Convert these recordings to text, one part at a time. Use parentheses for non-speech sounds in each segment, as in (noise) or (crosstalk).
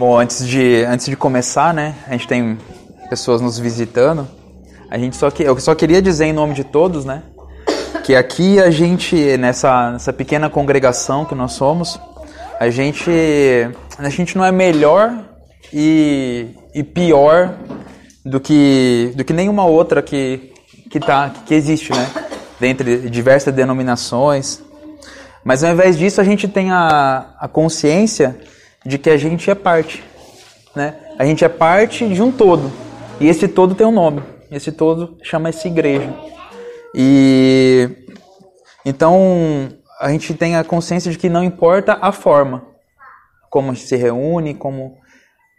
Bom, antes de, antes de começar, né, a gente tem pessoas nos visitando. A gente só que, eu só queria dizer em nome de todos, né, que aqui a gente nessa, nessa pequena congregação que nós somos, a gente a gente não é melhor e, e pior do que do que nenhuma outra que que tá que existe, né, dentre diversas denominações. Mas ao invés disso, a gente tem a, a consciência de que a gente é parte. Né? A gente é parte de um todo. E esse todo tem um nome. Esse todo chama-se igreja. E então a gente tem a consciência de que não importa a forma como a gente se reúne, como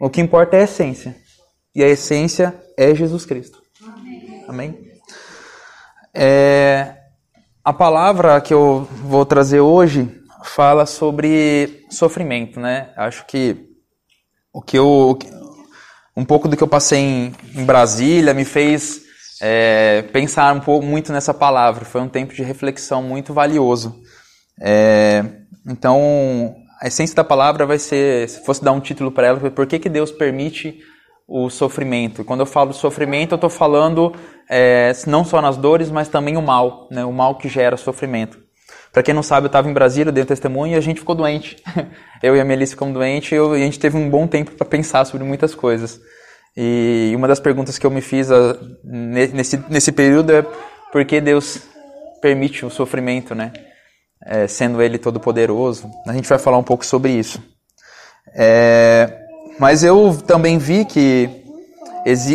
o que importa é a essência. E a essência é Jesus Cristo. Amém. É, a palavra que eu vou trazer hoje fala sobre sofrimento, né? Acho que o que eu um pouco do que eu passei em, em Brasília me fez é, pensar um pouco muito nessa palavra. Foi um tempo de reflexão muito valioso. É, então, a essência da palavra vai ser, se fosse dar um título para ela, por que, que Deus permite o sofrimento. Quando eu falo sofrimento, eu estou falando é, não só nas dores, mas também o mal, né? o mal que gera sofrimento. Para quem não sabe, eu estava em Brasília, dei um testemunho e a gente ficou doente. (laughs) Eu e a Melissa ficamos doentes e, eu, e a gente teve um bom tempo para pensar sobre muitas coisas. E uma das perguntas que eu me fiz a, ah, nesse, nesse período é por que Deus permite o sofrimento, né? É, sendo Ele todo poderoso. A gente vai falar um pouco sobre isso. É, mas eu também vi que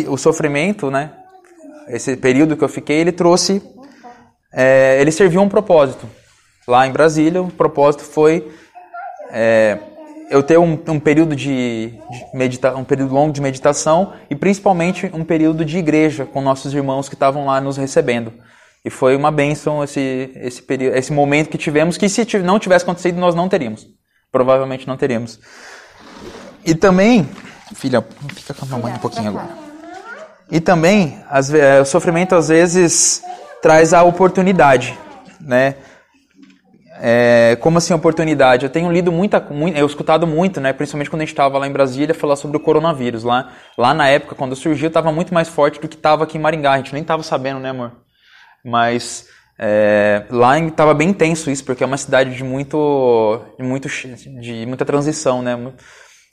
o sofrimento, né, esse período que eu fiquei, ele trouxe, é, ele serviu a um propósito. Lá em Brasília, o propósito foi é, eu ter um, um período de, de medita um período longo de meditação e principalmente um período de igreja com nossos irmãos que estavam lá nos recebendo. E foi uma bênção esse, esse, período, esse momento que tivemos, que se não tivesse acontecido, nós não teríamos. Provavelmente não teríamos. E também, filha, fica com a mamãe um pouquinho agora. E também, as, é, o sofrimento às vezes traz a oportunidade, né? É, como assim oportunidade? Eu tenho lido muita, muito, eu escutado muito, né? Principalmente quando a gente estava lá em Brasília, falar sobre o coronavírus. Lá, lá na época, quando surgiu, estava muito mais forte do que estava aqui em Maringá. A gente nem estava sabendo, né, amor? Mas é, lá estava bem intenso isso, porque é uma cidade de muito, de muito, de muita transição, né?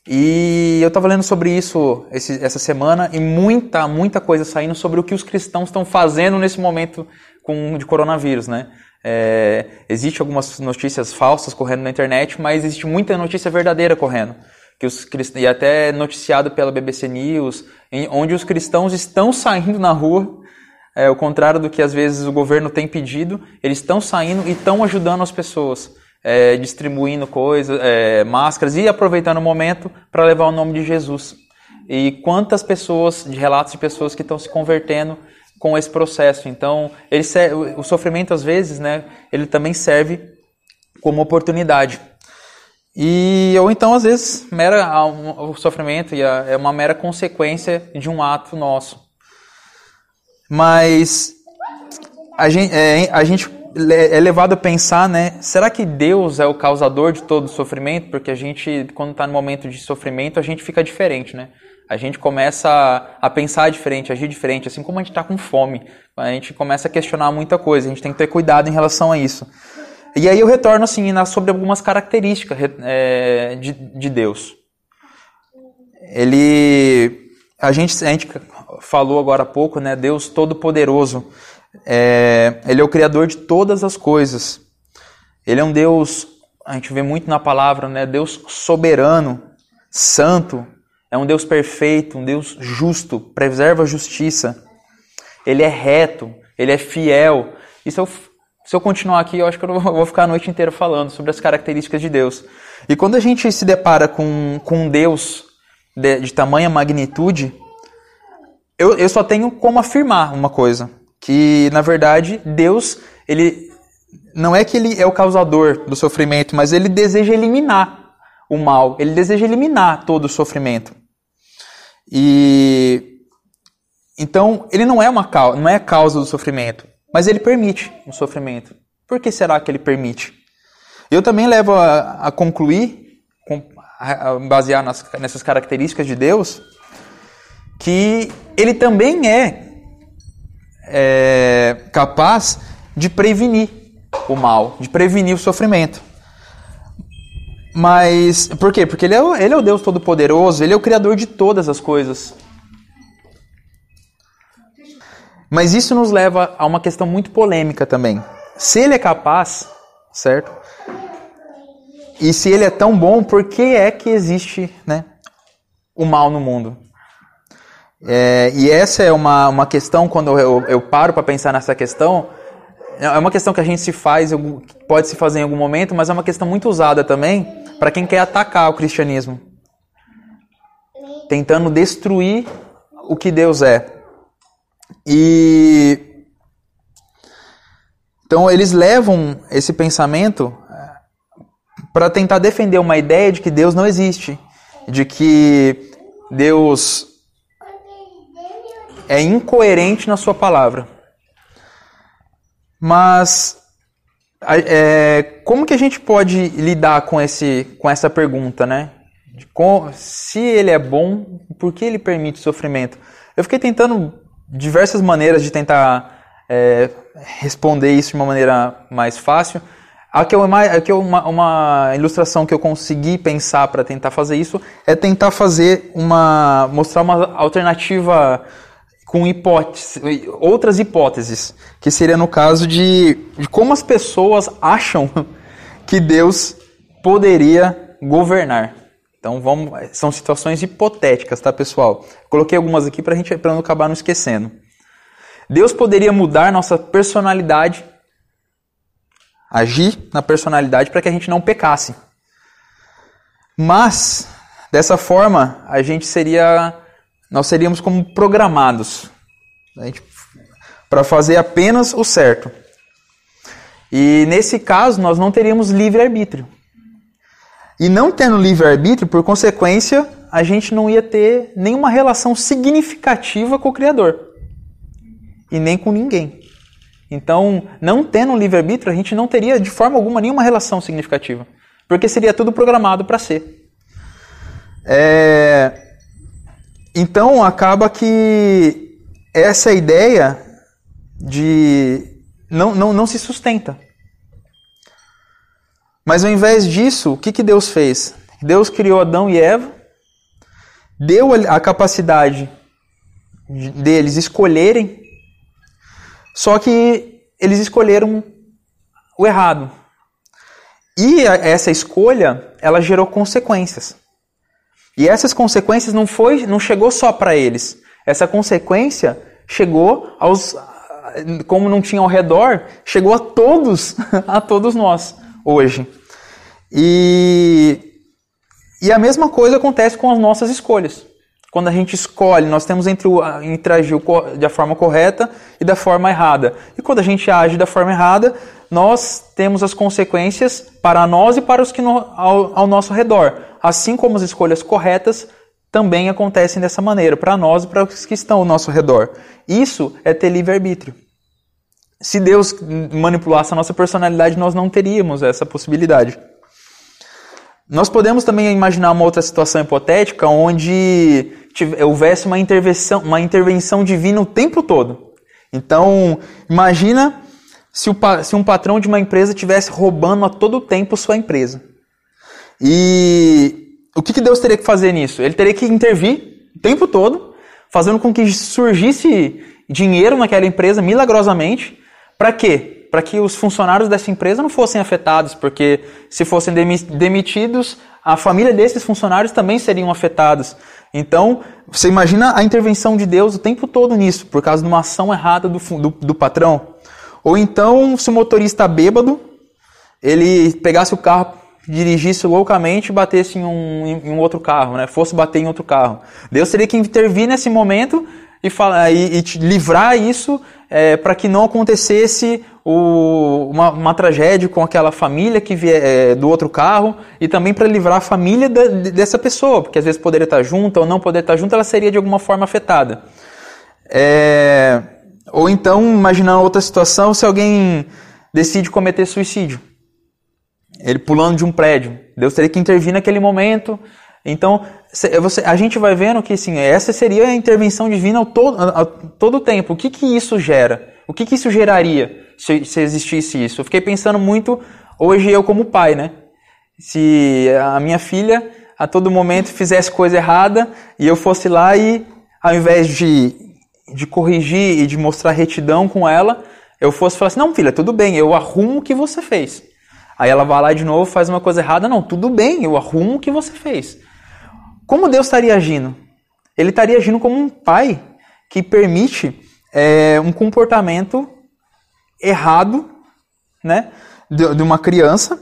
E eu estava lendo sobre isso esse, essa semana e muita, muita coisa saindo sobre o que os cristãos estão fazendo nesse momento com, de coronavírus, né? É, existe algumas notícias falsas correndo na internet, mas existe muita notícia verdadeira correndo. Que os, e até noticiado pela BBC News, em, onde os cristãos estão saindo na rua, é, ao contrário do que às vezes o governo tem pedido, eles estão saindo e estão ajudando as pessoas é, distribuindo coisas, é, máscaras e aproveitando o momento para levar o nome de Jesus. E quantas pessoas, de relatos de pessoas que estão se convertendo com esse processo. Então, ele o sofrimento às vezes, né, ele também serve como oportunidade. E ou então às vezes mera o sofrimento é uma mera consequência de um ato nosso. Mas a gente, é, a gente é levado a pensar, né? Será que Deus é o causador de todo o sofrimento? Porque a gente, quando está no momento de sofrimento, a gente fica diferente, né? A gente começa a pensar diferente, agir diferente, assim como a gente está com fome. A gente começa a questionar muita coisa, a gente tem que ter cuidado em relação a isso. E aí eu retorno assim sobre algumas características é, de, de Deus. Ele, a gente, a gente falou agora há pouco, né? Deus Todo-Poderoso. É, ele é o criador de todas as coisas. Ele é um Deus, a gente vê muito na palavra, né? Deus soberano, santo, é um Deus perfeito, um Deus justo, preserva a justiça. Ele é reto, ele é fiel. E se eu, se eu continuar aqui, eu acho que eu vou ficar a noite inteira falando sobre as características de Deus. E quando a gente se depara com, com um Deus de, de tamanha magnitude, eu, eu só tenho como afirmar uma coisa que na verdade Deus, ele não é que ele é o causador do sofrimento, mas ele deseja eliminar o mal, ele deseja eliminar todo o sofrimento. E então ele não é uma causa, não é a causa do sofrimento, mas ele permite o sofrimento. Por que será que ele permite? Eu também levo a, a concluir, basear nas, nessas características de Deus, que ele também é, é capaz de prevenir o mal, de prevenir o sofrimento. Mas por quê? Porque ele é, ele é o Deus Todo-Poderoso, ele é o Criador de todas as coisas. Mas isso nos leva a uma questão muito polêmica também. Se ele é capaz, certo? E se ele é tão bom, por que é que existe né, o mal no mundo? É, e essa é uma, uma questão, quando eu, eu paro para pensar nessa questão, é uma questão que a gente se faz, pode se fazer em algum momento, mas é uma questão muito usada também para quem quer atacar o cristianismo. Tentando destruir o que Deus é. E. Então eles levam esse pensamento para tentar defender uma ideia de que Deus não existe, de que Deus é incoerente na sua palavra. Mas é, como que a gente pode lidar com, esse, com essa pergunta, né? Com, se ele é bom, por que ele permite sofrimento? Eu fiquei tentando diversas maneiras de tentar é, responder isso de uma maneira mais fácil. Aqui, é aqui é uma, uma ilustração que eu consegui pensar para tentar fazer isso é tentar fazer uma mostrar uma alternativa com hipótese, outras hipóteses, que seria no caso de, de como as pessoas acham (laughs) que Deus poderia governar. Então vamos, são situações hipotéticas, tá, pessoal? Coloquei algumas aqui para gente para não acabar não esquecendo. Deus poderia mudar nossa personalidade agir na personalidade para que a gente não pecasse. Mas dessa forma, a gente seria nós seríamos como programados para fazer apenas o certo. E nesse caso, nós não teríamos livre-arbítrio. E não tendo livre-arbítrio, por consequência, a gente não ia ter nenhuma relação significativa com o Criador. E nem com ninguém. Então, não tendo um livre-arbítrio, a gente não teria de forma alguma nenhuma relação significativa. Porque seria tudo programado para ser. É... Então, acaba que essa ideia de. Não, não, não se sustenta. Mas ao invés disso, o que, que Deus fez? Deus criou Adão e Eva, deu a capacidade deles escolherem só que eles escolheram o errado. E essa escolha, ela gerou consequências. E essas consequências não foi, não chegou só para eles. Essa consequência chegou aos como não tinha ao redor, chegou a todos, (laughs) a todos nós hoje. E e a mesma coisa acontece com as nossas escolhas quando a gente escolhe, nós temos entre, o, entre agir da forma correta e da forma errada. E quando a gente age da forma errada, nós temos as consequências para nós e para os que no, ao, ao nosso redor. Assim como as escolhas corretas também acontecem dessa maneira, para nós e para os que estão ao nosso redor. Isso é ter livre-arbítrio. Se Deus manipulasse a nossa personalidade, nós não teríamos essa possibilidade. Nós podemos também imaginar uma outra situação hipotética onde houvesse uma intervenção, uma intervenção divina o tempo todo. Então, imagina se, o, se um patrão de uma empresa estivesse roubando a todo tempo sua empresa. E o que, que Deus teria que fazer nisso? Ele teria que intervir o tempo todo, fazendo com que surgisse dinheiro naquela empresa milagrosamente. Para quê? para que os funcionários dessa empresa não fossem afetados, porque se fossem demitidos, a família desses funcionários também seriam afetados. Então, você imagina a intervenção de Deus o tempo todo nisso, por causa de uma ação errada do, do, do patrão. Ou então, se o motorista bêbado, ele pegasse o carro, dirigisse loucamente e batesse em um, em um outro carro, né? fosse bater em outro carro. Deus teria que intervir nesse momento e, falar, e, e livrar isso é, para que não acontecesse o, uma, uma, tragédia com aquela família que vier é, do outro carro e também para livrar a família da, dessa pessoa, porque às vezes poderia estar junto ou não poderia estar junto, ela seria de alguma forma afetada. É, ou então, imaginar outra situação, se alguém decide cometer suicídio, ele pulando de um prédio. Deus teria que intervir naquele momento. Então, você, a gente vai vendo que sim, essa seria a intervenção divina a todo, a todo tempo. O que, que isso gera? O que, que isso geraria se, se existisse isso? Eu fiquei pensando muito hoje eu como pai, né? Se a minha filha a todo momento fizesse coisa errada e eu fosse lá e ao invés de, de corrigir e de mostrar retidão com ela, eu fosse falar assim: não, filha, tudo bem, eu arrumo o que você fez. Aí ela vai lá de novo, faz uma coisa errada, não, tudo bem, eu arrumo o que você fez. Como Deus estaria agindo? Ele estaria agindo como um pai que permite é, um comportamento errado né, de, de, uma criança,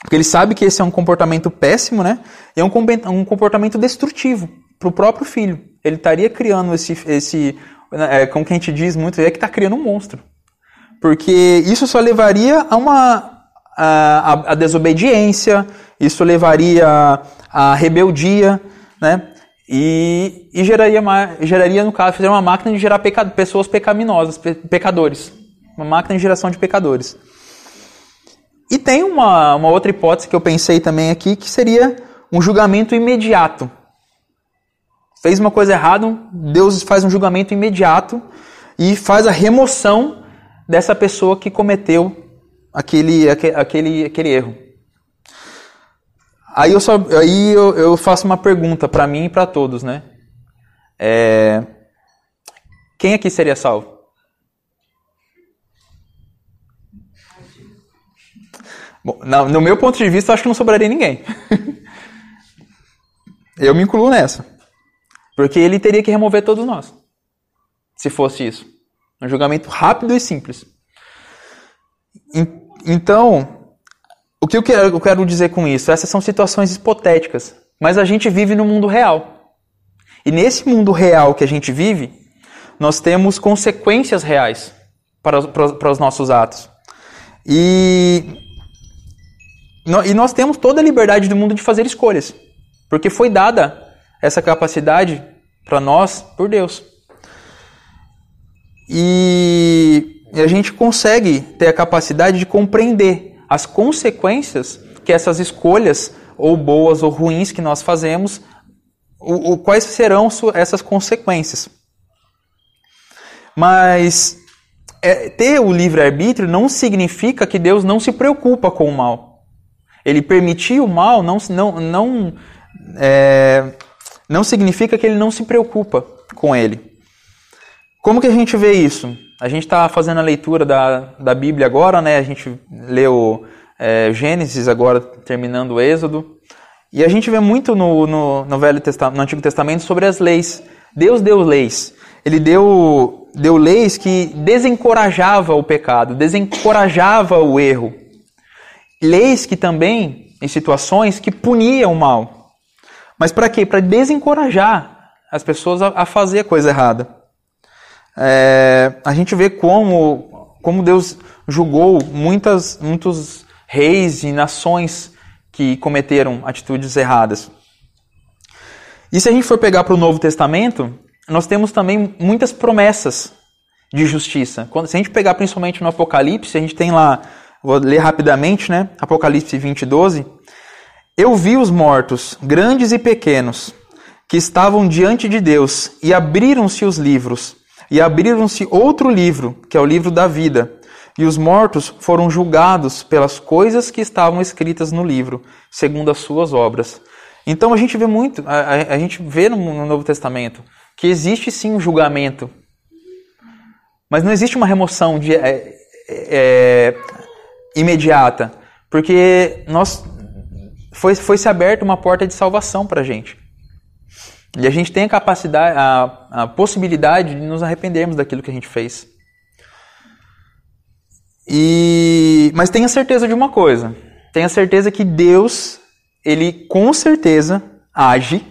porque ele sabe que esse é um comportamento péssimo, né? E é um, um comportamento destrutivo para o próprio filho. Ele estaria criando esse, esse é, como que a gente diz muito, é que está criando um monstro. Porque isso só levaria a uma a, a, a desobediência, isso levaria à rebeldia, né? E, e geraria, geraria, no caso, fazer uma máquina de gerar peca, pessoas pecaminosas, pe, pecadores. Uma máquina de geração de pecadores. E tem uma, uma outra hipótese que eu pensei também aqui, que seria um julgamento imediato. Fez uma coisa errada, Deus faz um julgamento imediato e faz a remoção dessa pessoa que cometeu aquele, aquele, aquele erro. Aí eu, só, aí eu, eu faço uma pergunta para mim e para todos, né? É, quem aqui seria salvo? Bom, no, meu ponto de vista, acho que não sobraria ninguém. (laughs) eu me incluo nessa. Porque ele teria que remover todos nós. Se fosse isso. Um julgamento rápido e simples. Então, o que eu quero, dizer com isso? Essas são situações hipotéticas, mas a gente vive no mundo real. E nesse mundo real que a gente vive, nós temos consequências reais para, para, para os nossos atos. E, e nós temos toda a liberdade do mundo de fazer escolhas, porque foi dada essa capacidade para nós por Deus. E a gente consegue ter a capacidade de compreender as consequências que essas escolhas, ou boas ou ruins, que nós fazemos, o, o, quais serão essas consequências. Mas é, ter o livre-arbítrio não significa que Deus não se preocupa com o mal. Ele permitir o mal não, não, não, é, não significa que ele não se preocupa com ele. Como que a gente vê isso? A gente está fazendo a leitura da, da Bíblia agora, né? A gente leu é, Gênesis agora, terminando o Êxodo. E a gente vê muito no, no, no Velho Testamento, no Antigo Testamento sobre as leis. Deus deu leis. Ele deu, deu leis que desencorajava o pecado, desencorajava o erro. Leis que também, em situações, que puniam o mal. Mas para quê? Para desencorajar as pessoas a, a fazer a coisa errada é, a gente vê como, como Deus julgou muitas, muitos reis e nações que cometeram atitudes erradas. E se a gente for pegar para o Novo Testamento, nós temos também muitas promessas de justiça. Quando, se a gente pegar principalmente no Apocalipse, a gente tem lá, vou ler rapidamente, né? Apocalipse 20, 12. Eu vi os mortos, grandes e pequenos, que estavam diante de Deus, e abriram-se os livros, e abriram-se outro livro, que é o livro da vida. E os mortos foram julgados pelas coisas que estavam escritas no livro, segundo as suas obras. Então a gente vê muito, a, a, gente vê no, no, Novo Testamento que existe sim um julgamento, mas não existe uma remoção de, é, é, imediata, porque nós foi, foi se aberta uma porta de salvação para a gente. E a gente tem a capacidade, a, a possibilidade de nos arrependermos daquilo que a gente fez. E, mas tenha certeza de uma coisa: tenha certeza que Deus, ele com certeza age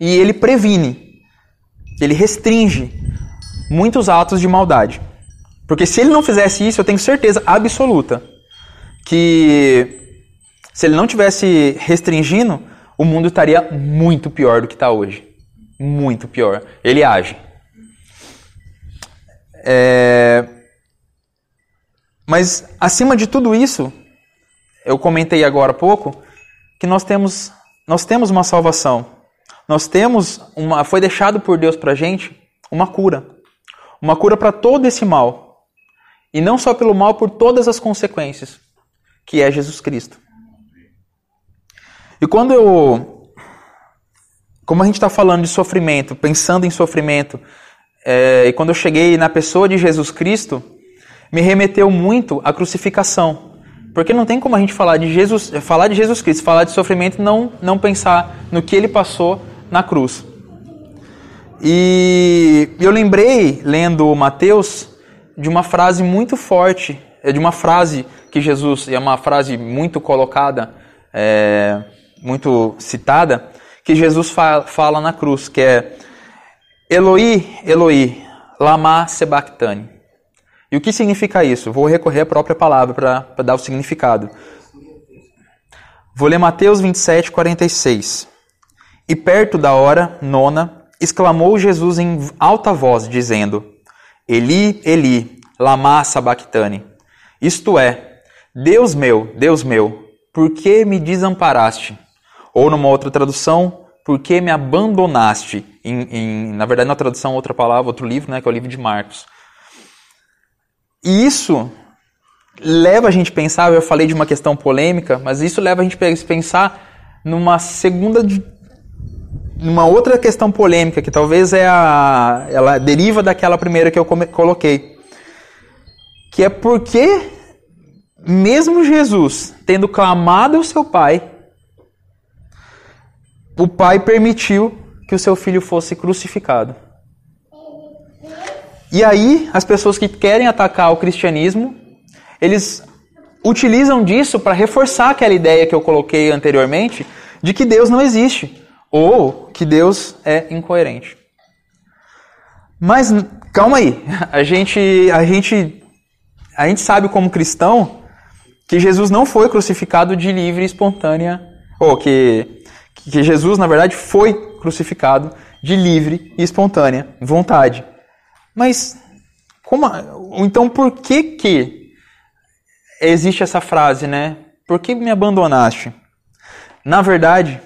e ele previne, ele restringe muitos atos de maldade. Porque se ele não fizesse isso, eu tenho certeza absoluta que se ele não tivesse restringindo, o mundo estaria muito pior do que está hoje muito pior. Ele age. É... Mas, acima de tudo isso, eu comentei agora há pouco, que nós temos, nós temos uma salvação. Nós temos uma, foi deixado por Deus para gente uma cura, uma cura para todo esse mal e não só pelo mal, por todas as consequências, que é Jesus Cristo. E quando eu, como a gente está falando de sofrimento, pensando em sofrimento, é, e quando eu cheguei na pessoa de Jesus Cristo, me remeteu muito à crucificação. Porque não tem como a gente falar de Jesus, falar de Jesus Cristo, falar de sofrimento não, não pensar no que ele passou na cruz. E eu lembrei, lendo Mateus, de uma frase muito forte, é de uma frase que Jesus, é uma frase muito colocada, é, muito citada, que Jesus fala, fala na cruz, que é Eloi, Eloi, lama sebactani. E o que significa isso? Vou recorrer à própria palavra para dar o significado. Vou ler Mateus 27, 46. E perto da hora nona, exclamou Jesus em alta voz, dizendo: Eli, Eli, lama sabachthani. Isto é, Deus meu, Deus meu, por que me desamparaste? Ou numa outra tradução, por que me abandonaste? Em, em, na verdade, na tradução, outra palavra, outro livro, né, que é o livro de Marcos. E isso leva a gente a pensar, eu falei de uma questão polêmica, mas isso leva a gente a pensar numa segunda numa outra questão polêmica que talvez é a ela deriva daquela primeira que eu coloquei. Que é porque mesmo Jesus tendo clamado ao seu pai, o pai permitiu que o seu filho fosse crucificado. E aí, as pessoas que querem atacar o cristianismo, eles utilizam disso para reforçar aquela ideia que eu coloquei anteriormente de que Deus não existe ou que Deus é incoerente. Mas calma aí, a gente a gente a gente sabe como cristão que Jesus não foi crucificado de livre espontânea, ou que que Jesus na verdade foi crucificado de livre e espontânea vontade. Mas como, então por que que existe essa frase, né? Por que me abandonaste? Na verdade,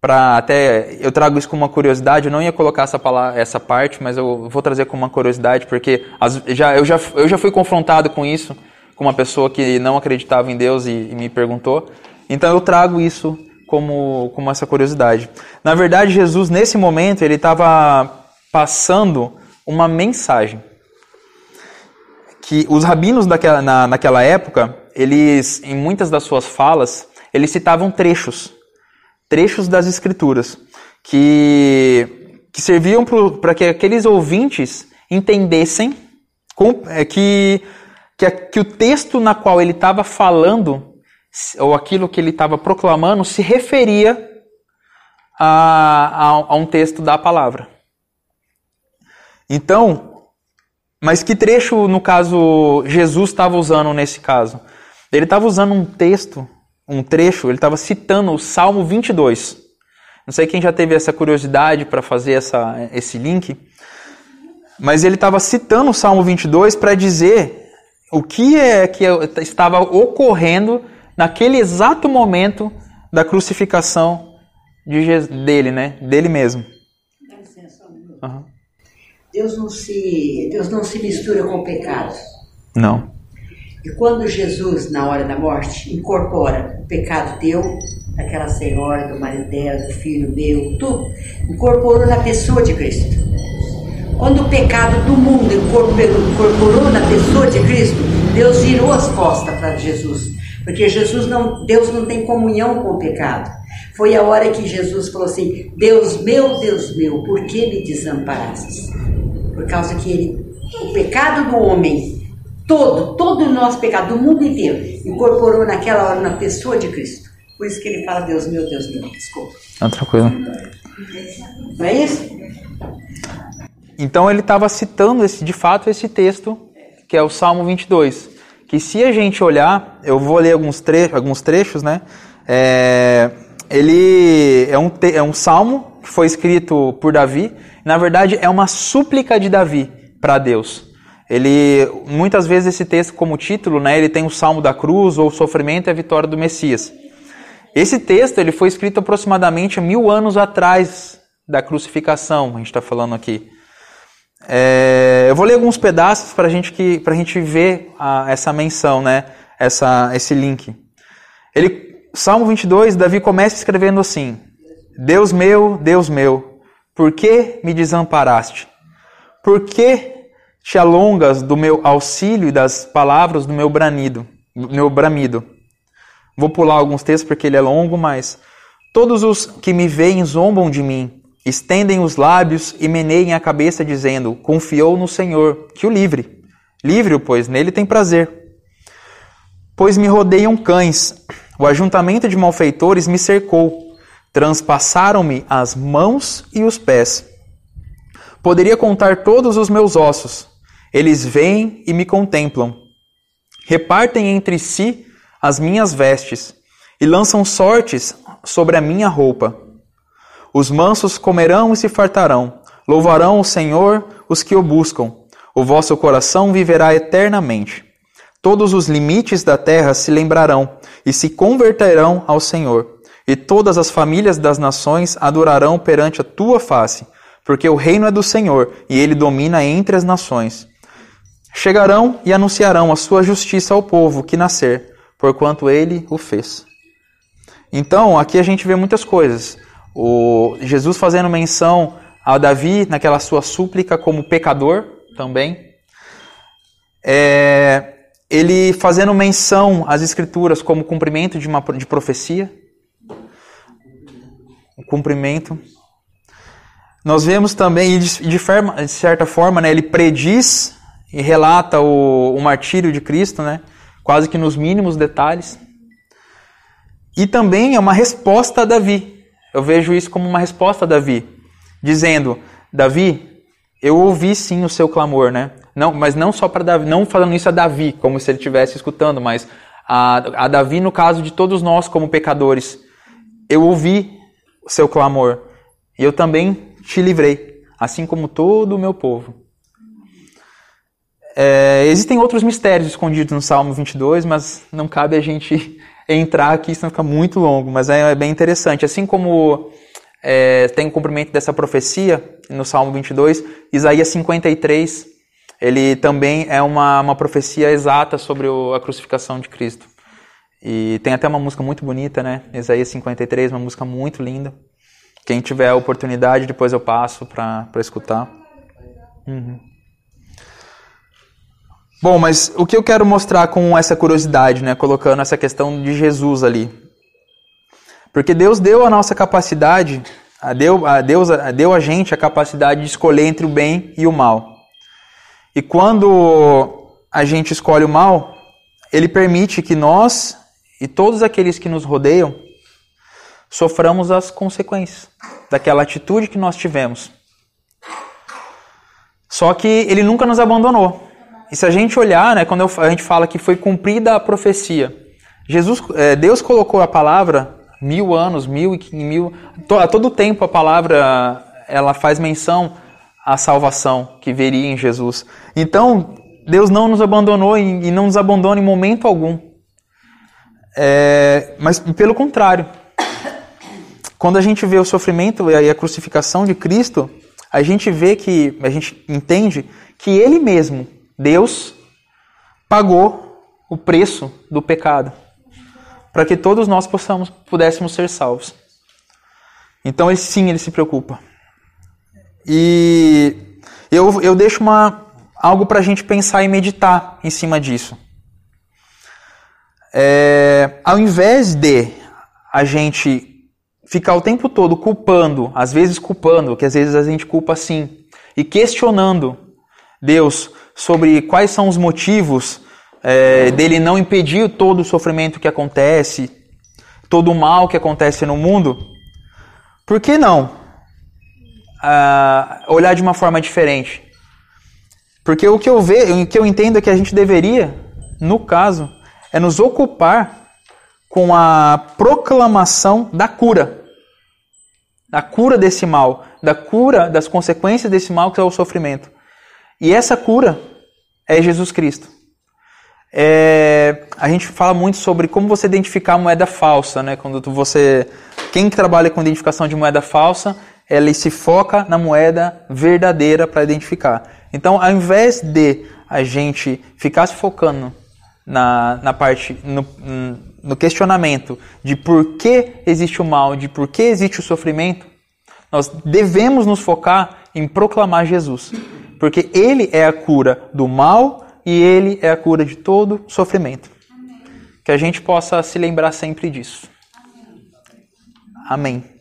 para até eu trago isso como uma curiosidade, eu não ia colocar essa palavra, essa parte, mas eu vou trazer como uma curiosidade porque as, já, eu, já, eu já fui confrontado com isso com uma pessoa que não acreditava em Deus e, e me perguntou. Então eu trago isso como, como essa curiosidade. Na verdade, Jesus nesse momento ele estava passando uma mensagem. Que os rabinos daquela, na, naquela época, eles, em muitas das suas falas, eles citavam trechos, trechos das escrituras, que, que serviam para que aqueles ouvintes entendessem com, é, que, que, que o texto na qual ele estava falando, ou aquilo que ele estava proclamando, se referia a, a, a um texto da palavra. Então, mas que trecho, no caso, Jesus estava usando nesse caso? Ele estava usando um texto, um trecho, ele estava citando o Salmo 22. Não sei quem já teve essa curiosidade para fazer essa, esse link, mas ele estava citando o Salmo 22 para dizer o que é que estava ocorrendo naquele exato momento da crucificação de Jesus, dele, né? Dele mesmo. Dá licença, um uhum. Deus não se, Deus não se mistura com o pecado. Não. E quando Jesus, na hora da morte, incorpora o pecado teu, daquela senhora, do marido dela, do filho meu, tudo, incorporou na pessoa de Cristo. Quando o pecado do mundo incorporou, incorporou na pessoa de Cristo, Deus virou as costas para Jesus. Porque Jesus não, Deus não tem comunhão com o pecado. Foi a hora que Jesus falou assim: Deus meu, Deus meu, por que me desamparastes? Por causa que ele, o pecado do homem, todo, todo o nosso pecado, do mundo inteiro, incorporou naquela hora na pessoa de Cristo. Por isso que ele fala, Deus meu, Deus meu. Desculpa. Não, tranquilo. Não é isso? Então ele estava citando esse, de fato esse texto, que é o Salmo 22. Que se a gente olhar, eu vou ler alguns, tre alguns trechos, né? É, ele é um, é um salmo que foi escrito por Davi. Na verdade, é uma súplica de Davi para Deus. Ele muitas vezes esse texto como título, né, ele tem o Salmo da Cruz ou o sofrimento e a vitória do Messias. Esse texto ele foi escrito aproximadamente mil anos atrás da crucificação, a gente está falando aqui. É, eu vou ler alguns pedaços para gente que, a gente ver a, essa menção, né? essa, esse link. Ele, Salmo 22, Davi começa escrevendo assim: Deus meu, Deus meu, por que me desamparaste? Por que te alongas do meu auxílio e das palavras do meu branido, meu bramido? Vou pular alguns textos porque ele é longo, mas todos os que me veem zombam de mim, estendem os lábios e meneiem a cabeça dizendo: Confiou no Senhor, que o livre. Livre-o, pois nele tem prazer. Pois me rodeiam cães, o ajuntamento de malfeitores me cercou, transpassaram-me as mãos e os pés. Poderia contar todos os meus ossos, eles vêm e me contemplam. Repartem entre si as minhas vestes e lançam sortes sobre a minha roupa. Os mansos comerão e se fartarão, louvarão o Senhor os que o buscam. O vosso coração viverá eternamente. Todos os limites da terra se lembrarão e se converterão ao Senhor, e todas as famílias das nações adorarão perante a tua face, porque o reino é do Senhor e ele domina entre as nações. Chegarão e anunciarão a sua justiça ao povo que nascer, porquanto ele o fez. Então, aqui a gente vê muitas coisas. O Jesus fazendo menção a Davi naquela sua súplica como pecador também. É, ele fazendo menção às escrituras como cumprimento de uma de profecia, o cumprimento. Nós vemos também, de, de, certa forma, né, ele prediz e relata o, o martírio de Cristo, né, quase que nos mínimos detalhes. E também é uma resposta a Davi. Eu vejo isso como uma resposta a Davi, dizendo: Davi, eu ouvi sim o seu clamor, né? Não, mas não só para Davi, não falando isso a Davi, como se ele estivesse escutando, mas a, a Davi no caso de todos nós como pecadores. Eu ouvi o seu clamor e eu também te livrei, assim como todo o meu povo. É, existem outros mistérios escondidos no Salmo 22, mas não cabe a gente entrar aqui, senão fica muito longo, mas é, é bem interessante. Assim como é, tem o cumprimento dessa profecia no Salmo 22, Isaías 53 ele também é uma, uma profecia exata sobre o, a crucificação de Cristo. E tem até uma música muito bonita, né? Isaías 53, uma música muito linda. Quem tiver a oportunidade, depois eu passo para escutar. Uhum. Bom, mas o que eu quero mostrar com essa curiosidade, né? Colocando essa questão de Jesus ali. Porque Deus deu a nossa capacidade, a deu, a Deus a, deu a gente a capacidade de escolher entre o bem e o mal. E quando a gente escolhe o mal, ele permite que nós e todos aqueles que nos rodeiam soframos as consequências daquela atitude que nós tivemos. Só que ele nunca nos abandonou. E se a gente olhar, né, quando a gente fala que foi cumprida a profecia, Jesus, é, Deus colocou a palavra mil anos, mil e mil, a todo tempo a palavra ela faz menção a salvação que veria em Jesus. Então, Deus não nos abandonou e não nos abandona em momento algum. É, mas pelo contrário, quando a gente vê o sofrimento e a crucificação de Cristo, a gente vê que, a gente entende que Ele mesmo, Deus, pagou o preço do pecado para que todos nós possamos, pudéssemos ser salvos. Então, ele, sim, ele se preocupa. E eu, eu deixo uma, algo para a gente pensar e meditar em cima disso. É, ao invés de a gente ficar o tempo todo culpando, às vezes culpando, que às vezes a gente culpa sim, e questionando Deus sobre quais são os motivos é, dele não impedir todo o sofrimento que acontece, todo o mal que acontece no mundo, por que não uh, olhar de uma forma diferente. Porque o que eu vejo, o que eu entendo é que a gente deveria, no caso, é nos ocupar com a proclamação da cura. Da cura desse mal, da cura das consequências desse mal que é o sofrimento. E essa cura é Jesus Cristo. é, a gente fala muito sobre como você identificar moeda falsa, né? Quando você, quem trabalha com identificação de moeda falsa, ele se foca na moeda verdadeira para identificar. Então, ao invés de a gente ficar se focando na, na parte, no, no questionamento de por que existe o mal, de por que existe o sofrimento, nós devemos nos focar em proclamar Jesus. Porque Ele é a cura do mal e Ele é a cura de todo sofrimento. Que a gente possa se lembrar sempre disso. Amém.